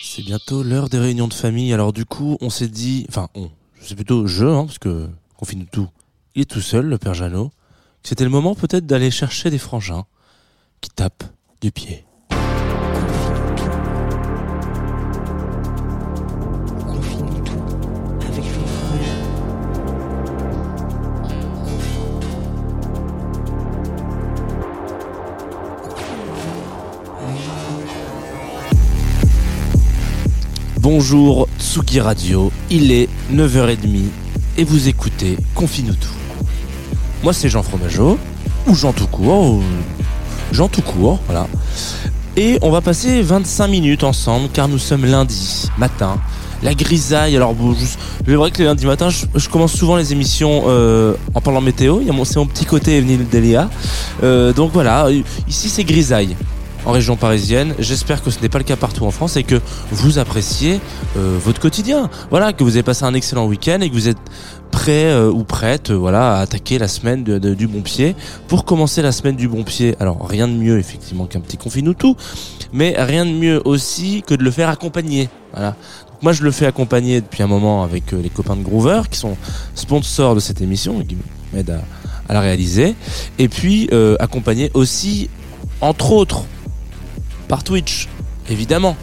C'est bientôt l'heure des réunions de famille. Alors du coup, on s'est dit, enfin, on, c'est plutôt je, hein, parce que confine tout. Il est tout seul, le père Jeannot. C'était le moment peut-être d'aller chercher des frangins qui tapent du pied. Bonjour Tsugi Radio, il est 9h30 et vous écoutez Confine-nous tout. Moi c'est Jean Fromageau, ou Jean tout court, ou Jean tout court, voilà. Et on va passer 25 minutes ensemble car nous sommes lundi matin. La grisaille, alors bon, c'est vrai que les lundis matins, je, je commence souvent les émissions euh, en parlant météo. C'est mon petit côté Evelyn Delia. Euh, donc voilà, ici c'est grisaille en région parisienne. J'espère que ce n'est pas le cas partout en France et que vous appréciez euh, votre quotidien. Voilà, que vous avez passé un excellent week-end et que vous êtes prêt euh, ou prête euh, voilà, à attaquer la semaine du bon pied. Pour commencer la semaine du bon pied, alors rien de mieux effectivement qu'un petit confine tout, mais rien de mieux aussi que de le faire accompagner. Voilà. Moi je le fais accompagner depuis un moment avec euh, les copains de Groover qui sont sponsors de cette émission et qui m'aident à, à la réaliser. Et puis euh, accompagner aussi, entre autres, par Twitch, évidemment.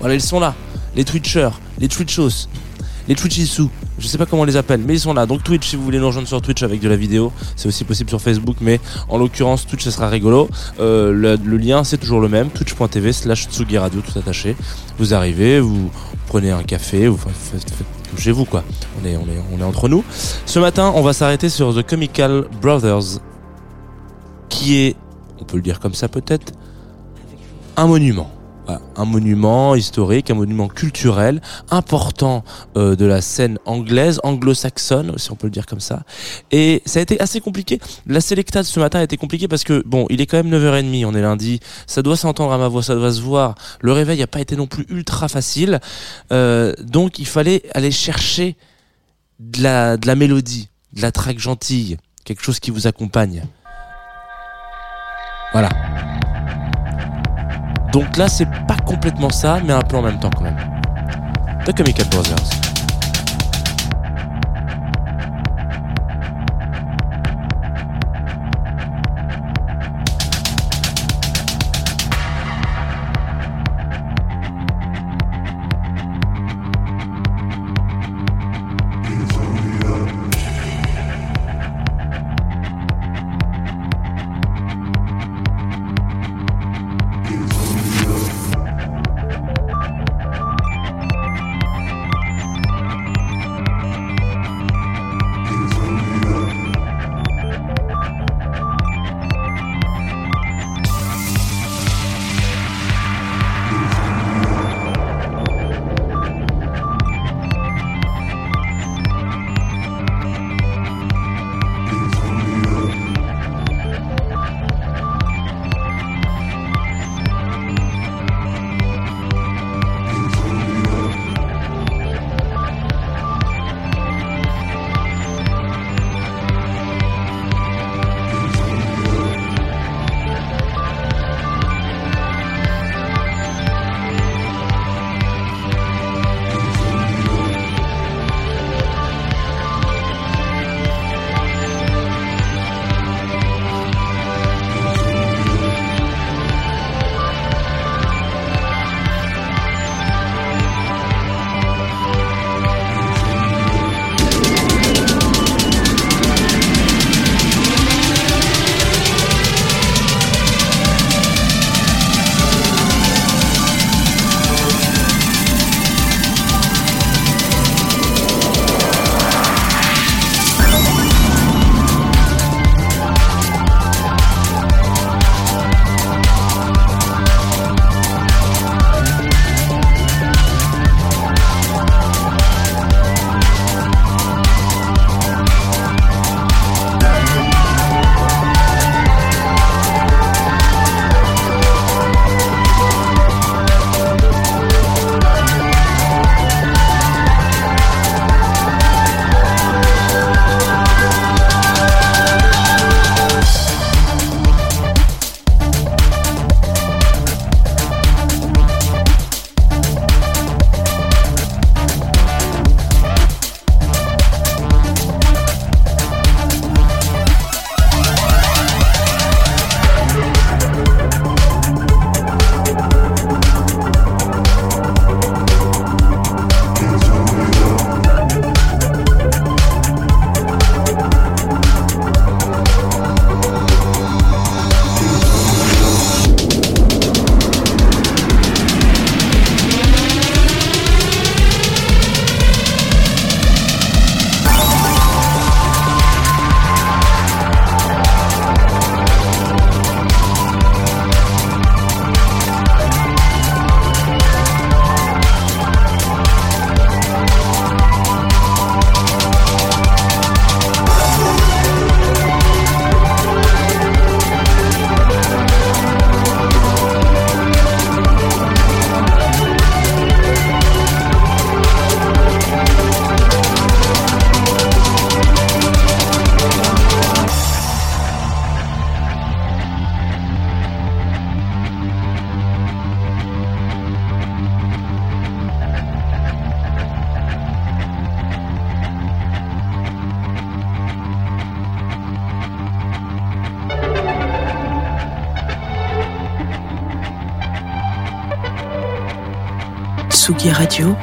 Voilà, ils sont là. Les Twitchers, les Twitchos, les Twitchissous. Je sais pas comment on les appelle, mais ils sont là. Donc Twitch, si vous voulez nous rejoindre sur Twitch avec de la vidéo, c'est aussi possible sur Facebook, mais en l'occurrence, Twitch, ça sera rigolo. Euh, le, lien, c'est toujours le même, twitch.tv slash Tsugi Radio, tout attaché. Vous arrivez, vous prenez un café, vous faites, faites tout chez vous, quoi. On est, on est, on est entre nous. Ce matin, on va s'arrêter sur The Comical Brothers, qui est, on peut le dire comme ça peut-être, un monument. Voilà, un monument historique, un monument culturel important euh, de la scène anglaise, anglo-saxonne, si on peut le dire comme ça. Et ça a été assez compliqué. La sélecta de ce matin a été compliquée parce que, bon, il est quand même 9h30, on est lundi, ça doit s'entendre à ma voix, ça doit se voir. Le réveil n'a pas été non plus ultra facile. Euh, donc il fallait aller chercher de la, de la mélodie, de la traque gentille, quelque chose qui vous accompagne. Voilà. Donc là, c'est pas complètement ça, mais un peu en même temps quand même. The Comical Brothers. Radio,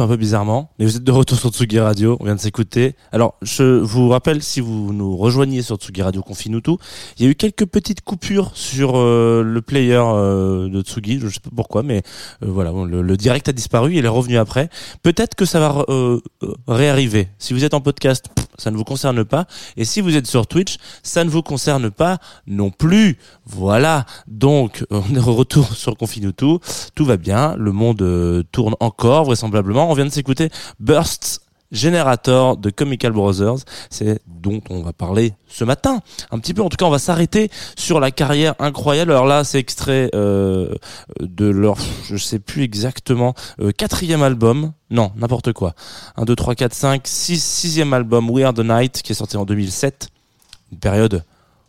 un peu bizarrement, mais vous êtes de retour sur Tsugi Radio, on vient de s'écouter. Alors, je vous rappelle, si vous nous rejoignez sur Tsugi Radio Confine tout, il y a eu quelques petites coupures sur euh, le player euh, de Tsugi, je sais pas pourquoi, mais euh, voilà, le, direct a disparu, il est revenu après. Peut-être que ça va réarriver. Si vous êtes en podcast, ça ne vous concerne pas, et si vous êtes sur Twitch, ça ne vous concerne pas non plus. Voilà, donc on est retour sur Confine tout, tout va bien, le monde euh, tourne encore vraisemblablement. On vient de s'écouter Bursts Generator de Comical Brothers, c'est dont on va parler ce matin. Un petit peu, en tout cas, on va s'arrêter sur la carrière incroyable. Alors là, c'est extrait euh, de leur, je sais plus exactement, euh, quatrième album. Non, n'importe quoi. 1, 2, 3, 4, 5, 6, sixième album, We Are the Night, qui est sorti en 2007. Une période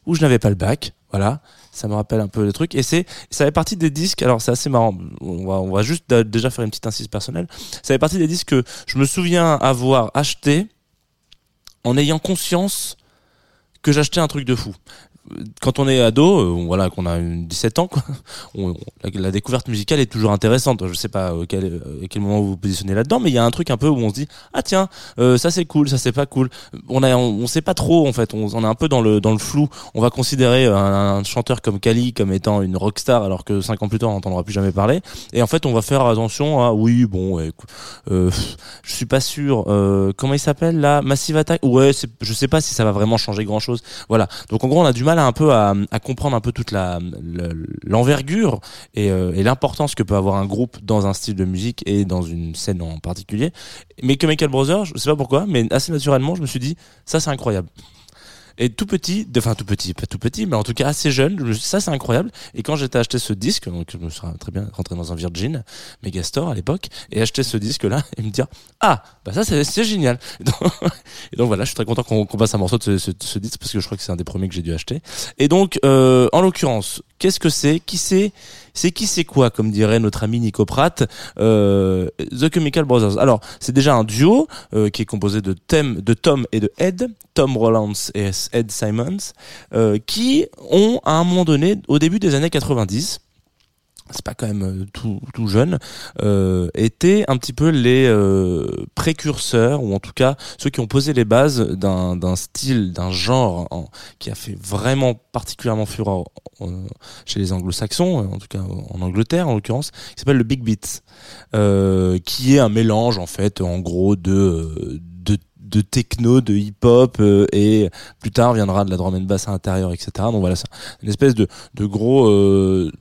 où je n'avais pas le bac. Voilà. Ça me rappelle un peu le truc. Et c'est, ça fait partie des disques. Alors, c'est assez marrant. On va, on va juste déjà faire une petite incise personnelle. Ça fait partie des disques que je me souviens avoir acheté en ayant conscience que j'achetais un truc de fou. Quand on est ado, euh, voilà, qu'on a une 17 ans, quoi, la, découverte musicale est toujours intéressante. Je sais pas euh, euh, à quel moment vous vous positionnez là-dedans, mais il y a un truc un peu où on se dit ah tiens, ça c'est cool, ça c'est pas cool. On a, on, sait pas trop en fait. On, est un peu dans le dans le flou. On va considérer un, chanteur comme Kali comme étant une rockstar, alors que cinq ans plus tard on n'entendra plus jamais parler. Et en fait, on va faire attention à oui, bon, ouais, euh, je suis pas sûr. Comment il s'appelle là? Massive Attack? Ouais, je sais pas si ça va vraiment changer grand chose. Voilà. Donc en gros, on a du mal à un peu à, comprendre un peu toute l'envergure et, euh, et l'importance que peut avoir un groupe dans un style de musique et dans une scène en particulier. Mais Chemical Brothers, je sais pas pourquoi, mais assez naturellement, je me suis dit ça c'est incroyable. Et tout petit, enfin tout petit, pas tout petit, mais en tout cas assez jeune, ça c'est incroyable. Et quand j'étais acheté ce disque, donc je me suis très bien rentré dans un Virgin Megastore à l'époque, et acheter ce disque-là et me dire ah bah ça c'est génial. Et donc, voilà, je suis très content qu'on passe un morceau de ce disque parce que je crois que c'est un des premiers que j'ai dû acheter. Et donc euh, en l'occurrence Qu'est-ce que c'est? Qui c'est? C'est qui c'est quoi Comme dirait notre ami Nico Pratt, euh, The Chemical Brothers? Alors, c'est déjà un duo euh, qui est composé de, Thème, de Tom et de Ed, Tom Rollins et Ed Simons, euh, qui ont à un moment donné, au début des années 90, c'est pas quand même euh, tout, tout jeune, euh, étaient un petit peu les euh, précurseurs, ou en tout cas ceux qui ont posé les bases d'un style, d'un genre en- qui a fait vraiment particulièrement fureur chez les anglo-saxons, euh, en tout cas en Angleterre en l'occurrence, qui s'appelle le Big Beat, euh, qui est un mélange en fait, en gros, de... de de techno, de hip-hop euh, et plus tard viendra de la drum and bass à l'intérieur, etc. Donc voilà, c'est une espèce de, de gros euh,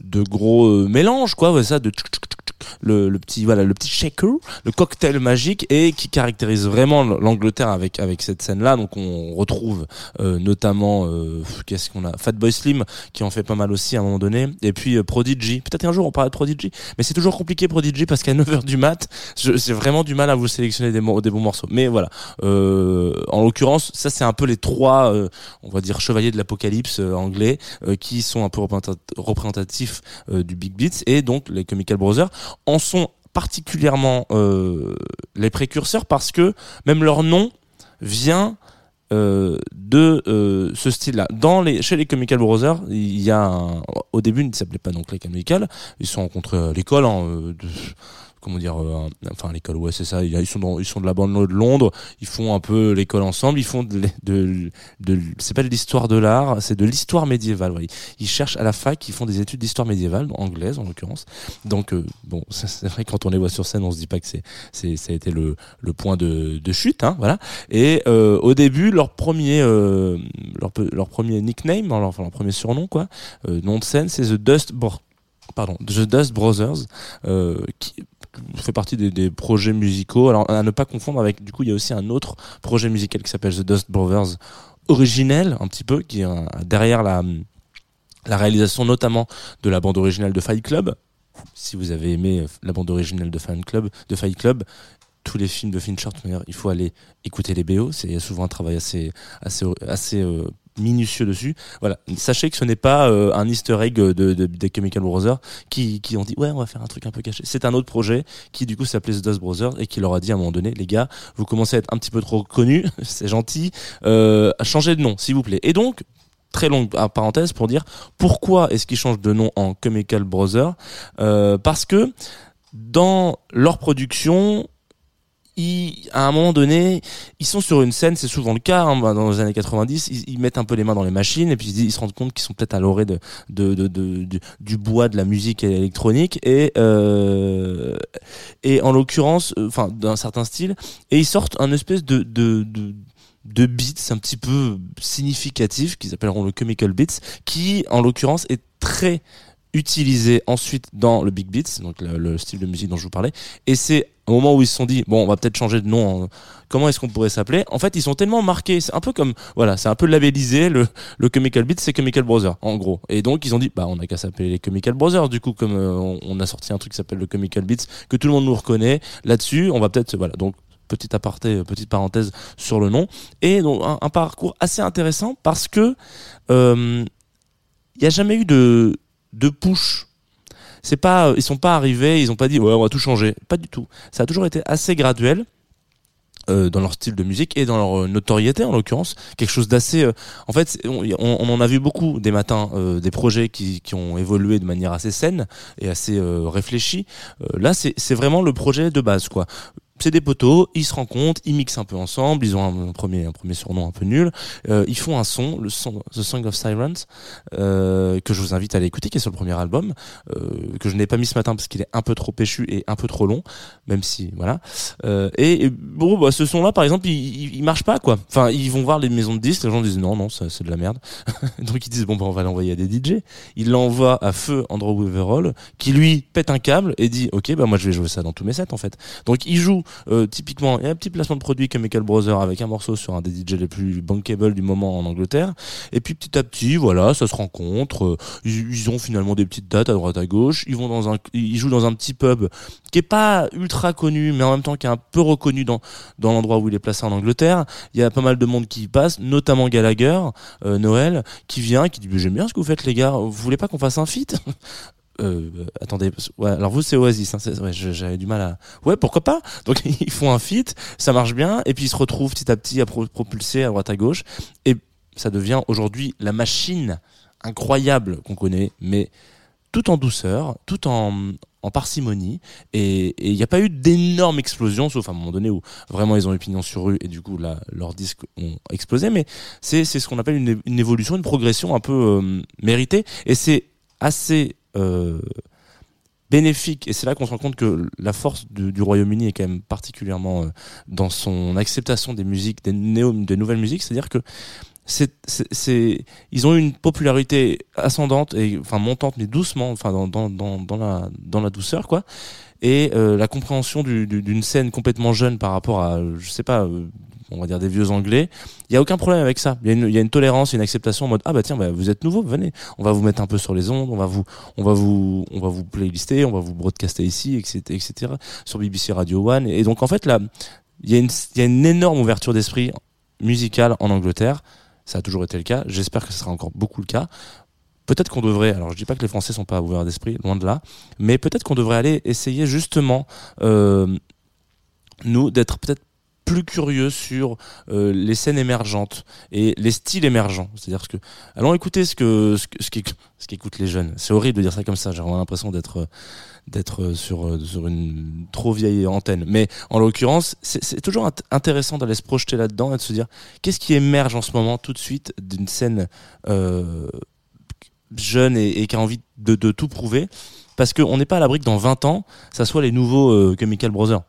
de gros euh, mélanges quoi ça de tchouk, tchouk, le, le petit voilà le petit shaker le cocktail magique et qui caractérise vraiment l'Angleterre avec avec cette scène là donc on retrouve euh, notamment euh, qu'est-ce qu'on a? Fatboy Slim qui en fait pas mal aussi à un moment donné. Et puis euh, Prodigy. Peut-être un jour on parlera de Prodigy. Mais c'est toujours compliqué Prodigy parce qu'à 9h du mat j'ai vraiment du mal à vous sélectionner des, des bons morceaux. Mais voilà. Euh, en l'occurrence ça c'est un peu les trois euh, on va dire chevaliers de l'apocalypse anglais qui sont un peu représenta- représentatifs du Big Beats et donc les Chemical Brothers en sont particulièrement euh, les précurseurs parce que même leur nom vient euh, de euh, ce style-là. Chez les Chemical Brothers, il y a au début, ils ne s'appelaient pas donc les Chemical. Ils sont rencontrés à l'école, hein, de- comment dire, euh, enfin l'école, ouais, c'est ça. Ils sont ils sont de la bande de Londres. Ils font un peu l'école ensemble. Ils font de, de, c'est pas de l'histoire de l'art, c'est de l'histoire médiévale. ouais. Ils cherchent à la fac, ils font des études d'histoire médiévale, anglaise en l'occurrence. Donc euh, bon, c'est vrai quand on les voit sur scène, on se dit pas que c'est, c'est, ça a été le, le point de, de chute, hein, voilà. Et euh, au début, leur premier, leur, leur premier nickname, leur, enfin, leur premier surnom, quoi, nom de scène, c'est The Dust, Bro- pardon, The Dust Brothers, qui fait partie des, projets musicaux. Alors à ne pas confondre avec, du coup, il y a aussi un autre projet musical qui s'appelle The Dust Brothers originel, un petit peu, qui est derrière la la réalisation notamment de la bande originale de Fight Club. Si vous avez aimé euh, la bande originale de Fight Club, de Fight Club, tous les films de Fincher, il faut aller écouter les BO. C'est souvent un travail assez assez assez euh, minutieux dessus. Voilà, sachez que ce n'est pas euh, un Easter egg de, de- des Chemical Brothers qui qui ont dit ouais on va faire un truc un peu caché. C'est un autre projet qui du coup s'appelait The Dust Brothers et qui leur a dit à un moment donné les gars vous commencez à être un petit peu trop connus, c'est gentil, euh, changez de nom s'il vous plaît. Et donc très longue parenthèse pour dire pourquoi est-ce qu'ils changent de nom en Chemical Brothers? Euh, parce que dans leur production à un moment donné, ils sont sur une scène, c'est souvent le cas hein, dans les années 90, ils, mettent un peu les mains dans les machines et puis ils, se rendent compte qu'ils sont peut-être à l'orée du, bois de la musique électronique et euh, et en l'occurrence, euh, enfin d'un certain style, et ils sortent un espèce de beats un petit peu significatifs qu'ils appelleront le chemical beats qui en l'occurrence est très utilisé ensuite dans le big beats donc le style de musique dont je vous parlais et c'est au moment où ils se sont dit bon on va peut-être changer de nom en- comment est-ce qu'on pourrait s'appeler? En fait ils sont tellement marqués c'est un peu comme voilà c'est un peu labellisé le le chemical beats c'est chemical brothers en gros. Et donc ils ont dit bah on a qu'à s'appeler les chemical brothers du coup comme euh, on, a sorti un truc qui s'appelle le chemical beats que tout le monde nous reconnaît. Là-dessus on va peut-être voilà donc petit aparté euh, petite parenthèse sur le nom. Et donc un, parcours assez intéressant parce que euh, il n'y a jamais eu de de push c'est pas ils sont pas arrivés ils ont pas dit ouais on va tout changer. Pas du tout. Ça a toujours été assez graduel euh, dans leur style de musique et dans leur euh, notoriété en l'occurrence. Quelque chose d'assez euh, en fait on, en a vu beaucoup des matins euh, des projets qui, qui ont évolué de manière assez saine et assez euh, réfléchie. Euh, là c'est c'est vraiment le projet de base quoi c'est des poteaux, ils se rencontrent, ils mixent un peu ensemble, ils ont un, premier un premier surnom un peu nul, euh, ils font un son, le son The Song of Sirens, euh, que je vous invite à aller écouter, qui est sur le premier album, euh, que je n'ai pas mis ce matin parce qu'il est un peu trop péchu et un peu trop long, même si voilà. Euh, et, et bon, bah, ce son-là, par exemple, il, il, il marche pas quoi. Enfin, ils vont voir les maisons de disques, les gens disent non, non, c'est de la merde. Donc ils disent bon, bah, on va l'envoyer à des DJ. Ils l'envoient à feu Andrew Weverall, qui lui pète un câble et dit ok, bah moi je vais jouer ça dans tous mes sets en fait. Donc il joue euh, typiquement, il y a un petit placement de produit Chemical Brother avec un morceau sur un des DJ les plus bankable du moment en Angleterre. Et puis petit à petit, voilà, ça se rencontre. euh, Ils, ils ont finalement des petites dates à droite à gauche. Ils vont dans un, ils jouent dans un petit pub qui est pas ultra connu, mais en même temps qui est un peu reconnu dans dans l'endroit où il est placé en Angleterre. Il y a pas mal de monde qui y passe, notamment Gallagher, euh, Noël, qui vient, qui dit j'aime bien ce que vous faites les gars. Vous voulez pas qu'on fasse un feat? Euh, attendez, alors vous c'est Oasis, hein, j'avais du mal à. Ouais, pourquoi pas? Donc ils font un feat, ça marche bien, et puis ils se retrouvent petit à petit à pro- propulser à droite à gauche, et ça devient aujourd'hui la machine incroyable qu'on connaît, mais tout en douceur, tout en, parcimonie, et il n'y a pas eu d'énorme explosion, sauf à un moment donné où vraiment ils ont eu pignon sur rue, et du coup là, leurs disques ont explosé, mais c'est ce qu'on appelle une évolution, une progression un peu euh, méritée, et c'est assez euh, bénéfique. Et c'est là qu'on se rend compte que la force du, Royaume-Uni est quand même particulièrement euh, dans son acceptation des musiques des, néo, des nouvelles musiques. C'est-à-dire que c'est, c'est, ils ont eu une popularité ascendante et enfin montante mais doucement enfin dans, dans, dans, la dans la douceur quoi. Et euh, la compréhension du- du- d'une scène complètement jeune par rapport à je sais pas on va dire des vieux anglais. Il y a aucun problème avec ça. Il y a une, tolérance une acceptation en mode ah bah tiens bah, vous êtes nouveau venez. On va vous mettre un peu sur les ondes on va vous on va vous on va vous playlister on va vous broadcaster ici etc etc sur BBC Radio One. Et donc en fait là il y a une y a une énorme ouverture d'esprit musicale en Angleterre. Ça a toujours été le cas. J'espère que ce sera encore beaucoup le cas. Peut-être qu'on devrait, alors je dis pas que les Français sont pas ouverts d'esprit, loin de là, mais peut-être qu'on devrait aller essayer justement, euh, nous, d'être peut-être plus curieux sur euh, les scènes émergentes et les styles émergents. C'est-à-dire ce que, allons écouter ce que ce ce qu'écoutent les jeunes. C'est horrible de dire ça comme ça. J'ai vraiment l'impression d'être d'être sur sur une trop vieille antenne. Mais en l'occurrence, c'est toujours int- intéressant d'aller se projeter là-dedans et de se dire qu'est-ce qui émerge en ce moment tout de suite d'une scène euh, jeune et, et qui a envie de, de tout prouver? Parce qu'on n'est pas à l'abri que dans 20 ans, ça soit les nouveaux euh, Chemical Brothers.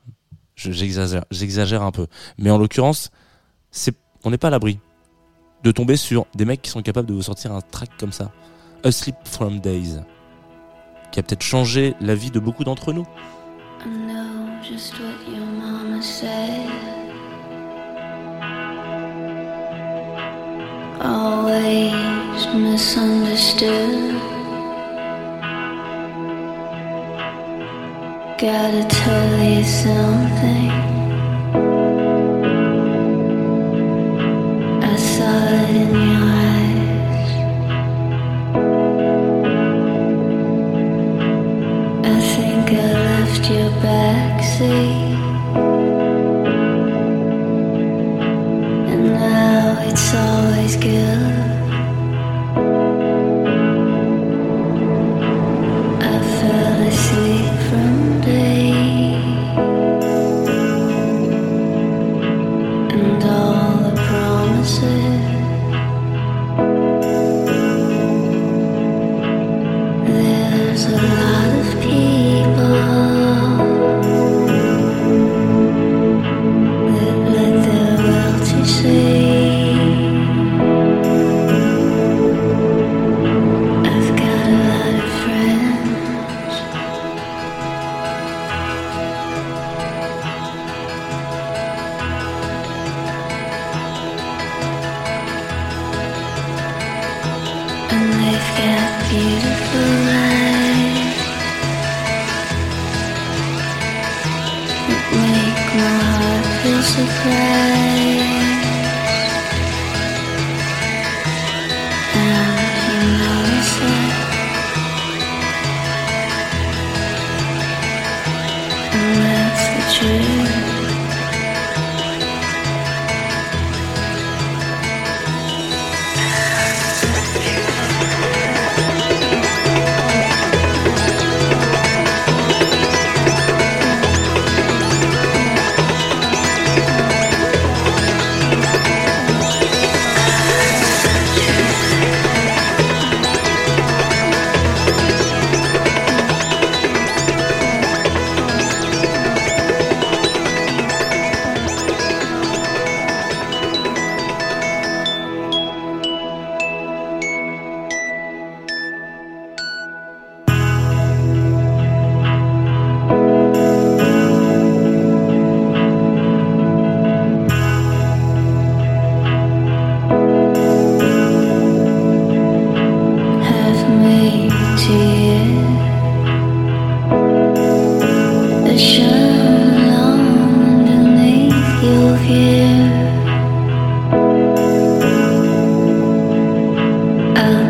Je- J'exagère, un peu. Mais en l'occurrence, on n'est pas à l'abri de tomber sur des mecs qui sont capables de vous sortir un track comme ça. Asleep from Days. Qui a peut-être changé la vie de beaucoup d'entre nous. Gotta tell you something. I saw it in your eyes. I think I left your backseat.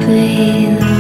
clear.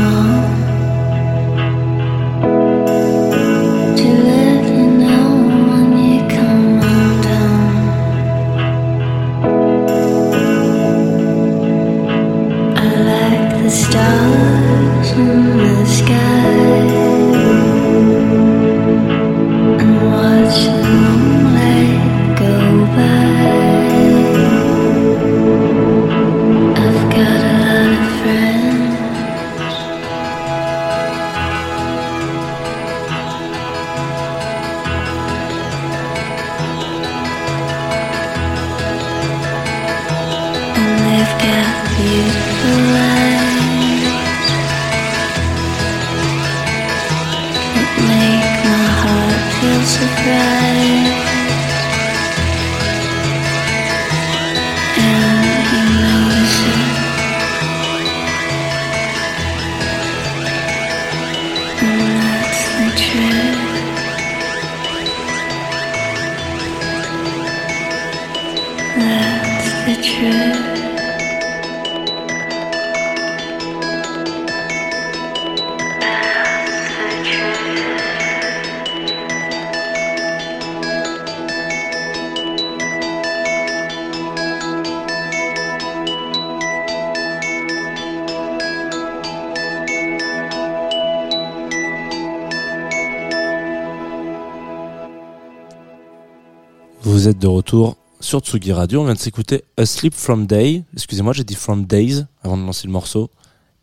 De retour sur Tsugi Radio. On vient de s'écouter A Sleep From Day. Excusez-moi, j'ai dit From Days avant de lancer le morceau.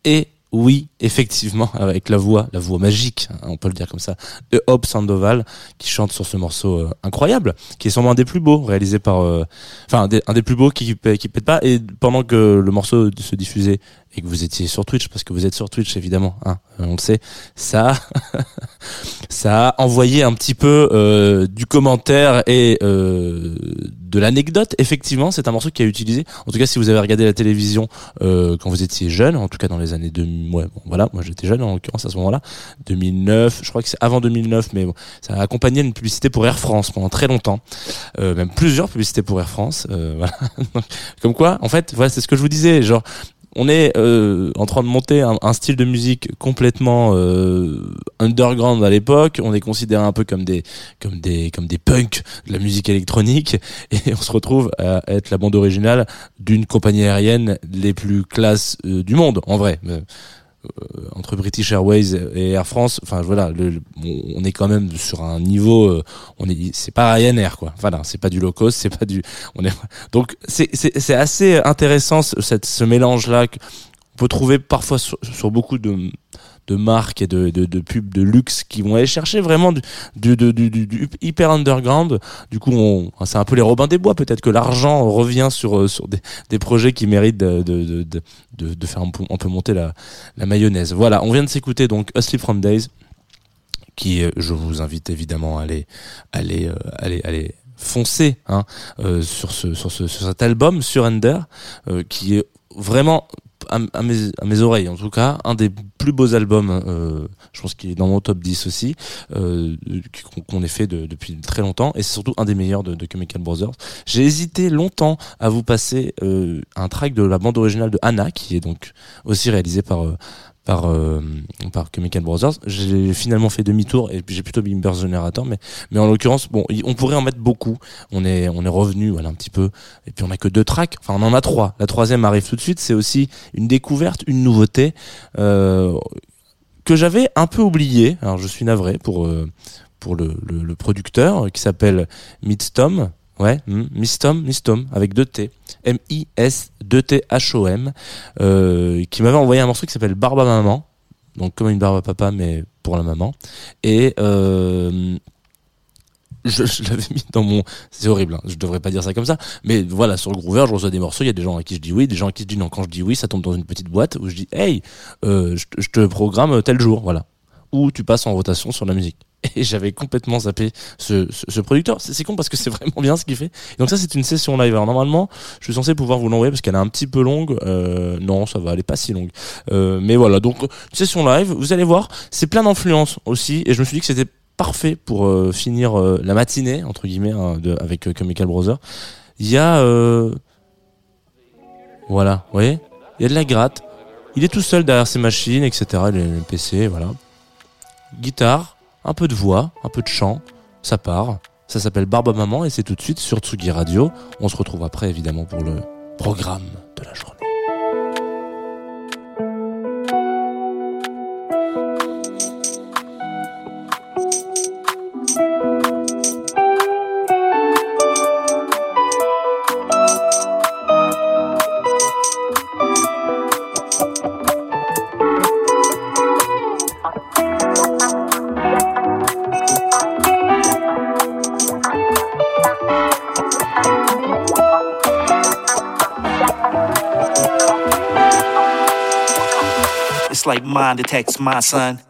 Et oui, effectivement, avec la voix, la voix magique, hein, on peut le dire comme ça, de Hope Sandoval, qui chante sur ce morceau euh, incroyable, qui est sûrement un des plus beaux, réalisé par, euh, enfin, un des, plus beaux qui, qui, qui pète pas. Et pendant que le morceau se diffusait et que vous étiez sur Twitch, parce que vous êtes sur Twitch évidemment, hein, on le sait, ça, ça a envoyé un petit peu euh, du commentaire et euh, de l'anecdote. Effectivement, c'est un morceau qui a utilisé. En tout cas, si vous avez regardé la télévision euh, quand vous étiez jeune, en tout cas dans les années 2000, ouais, bon, voilà, moi j'étais jeune en l'occurrence à ce moment-là, 2009, je crois que c'est avant 2009, mais bon, ça a accompagné une publicité pour Air France pendant très longtemps, euh, même plusieurs publicités pour Air France. euh, voilà. Comme quoi, en fait, voilà, c'est ce que je vous disais, genre on est euh, en train de monter un, style de musique complètement euh, underground à l'époque. On est considéré un peu comme des comme des comme des punks de la musique électronique et on se retrouve à être la bande originale d'une compagnie aérienne les plus classes euh, du monde en vrai. Euh, entre British Airways et Air France, enfin voilà, le, on est quand même sur un niveau, euh, on est, c'est pas Ryanair quoi. Voilà, c'est pas du low cost, c'est pas du, on est, donc c'est c'est c'est assez intéressant ce, cette, ce mélange là qu'on peut trouver parfois sur, sur beaucoup de de marques et de, de, pubs de luxe qui vont aller chercher vraiment du, du, du, hyper underground. Du coup, on, c'est un peu les Robins des Bois. Peut-être que l'argent revient sur, euh, sur des, des projets qui méritent de, de, faire un peu, monter la, la mayonnaise. Voilà, on vient de s'écouter donc A Sleep From Days, qui euh, je vous invite évidemment à aller, aller, euh, aller, aller foncer hein, sur, ce, sur, ce, cet album sur Ender, euh, qui est vraiment à, mes, oreilles en tout cas un des plus beaux albums euh, je pense qu'il est dans mon top 10 aussi euh, qu'on ait fait de- depuis très longtemps et c'est surtout un des meilleurs de, de Chemical Brothers. J'ai hésité longtemps à vous passer euh, un track de la bande originale de Anna qui est donc aussi réalisé par euh, par euh, par Chemical Brothers. J'ai finalement fait demi-tour et j'ai plutôt mis Burst Generator, mais mais en l'occurrence, bon, on pourrait en mettre beaucoup. On est on est revenu voilà un petit peu et puis on a que deux tracks. Enfin, on en a trois. La troisième arrive tout de suite. C'est aussi une découverte, une nouveauté. Euh, que j'avais un peu oublié, alors je suis navré pour, euh, pour le, le, le, producteur qui s'appelle Midstom. Ouais, Mistom, Mistom, avec deux T. M-I-S 2THOM, euh, qui m'avait envoyé un morceau qui s'appelle Barba Maman, donc comme une barbe à papa, mais pour la maman. Et euh, je, l'avais mis dans mon c'est horrible hein, je devrais pas dire ça comme ça mais voilà sur le Groover je reçois des morceaux il y a des gens à qui je dis oui des gens à qui je dis non. Quand je dis oui ça tombe dans une petite boîte où je dis hey euh, je, je, te programme tel jour voilà. Ou tu passes en rotation sur la musique. et j'avais complètement zappé ce, ce, ce producteur. C'est con parce que c'est vraiment bien ce qu'il fait. Et donc ça c'est une session live. Alors normalement je suis censé pouvoir vous l'envoyer parce qu'elle est un petit peu longue. Euh, non ça va elle est pas si longue. Euh, mais voilà donc session live vous allez voir c'est plein d'influences aussi. Et je me suis dit que c'était parfait pour euh, finir euh, la matinée entre guillemets hein, de, avec euh, Chemical Brothers. Il y a euh, voilà vous voyez? Il y a de la gratte. Il est tout seul derrière ses machines etc les, les PC voilà. Guitare un peu de voix un peu de chant ça part. Ça s'appelle Barbe Maman et c'est tout de suite sur Tsugi Radio. On se retrouve après évidemment pour le programme de la journée mind detects my son.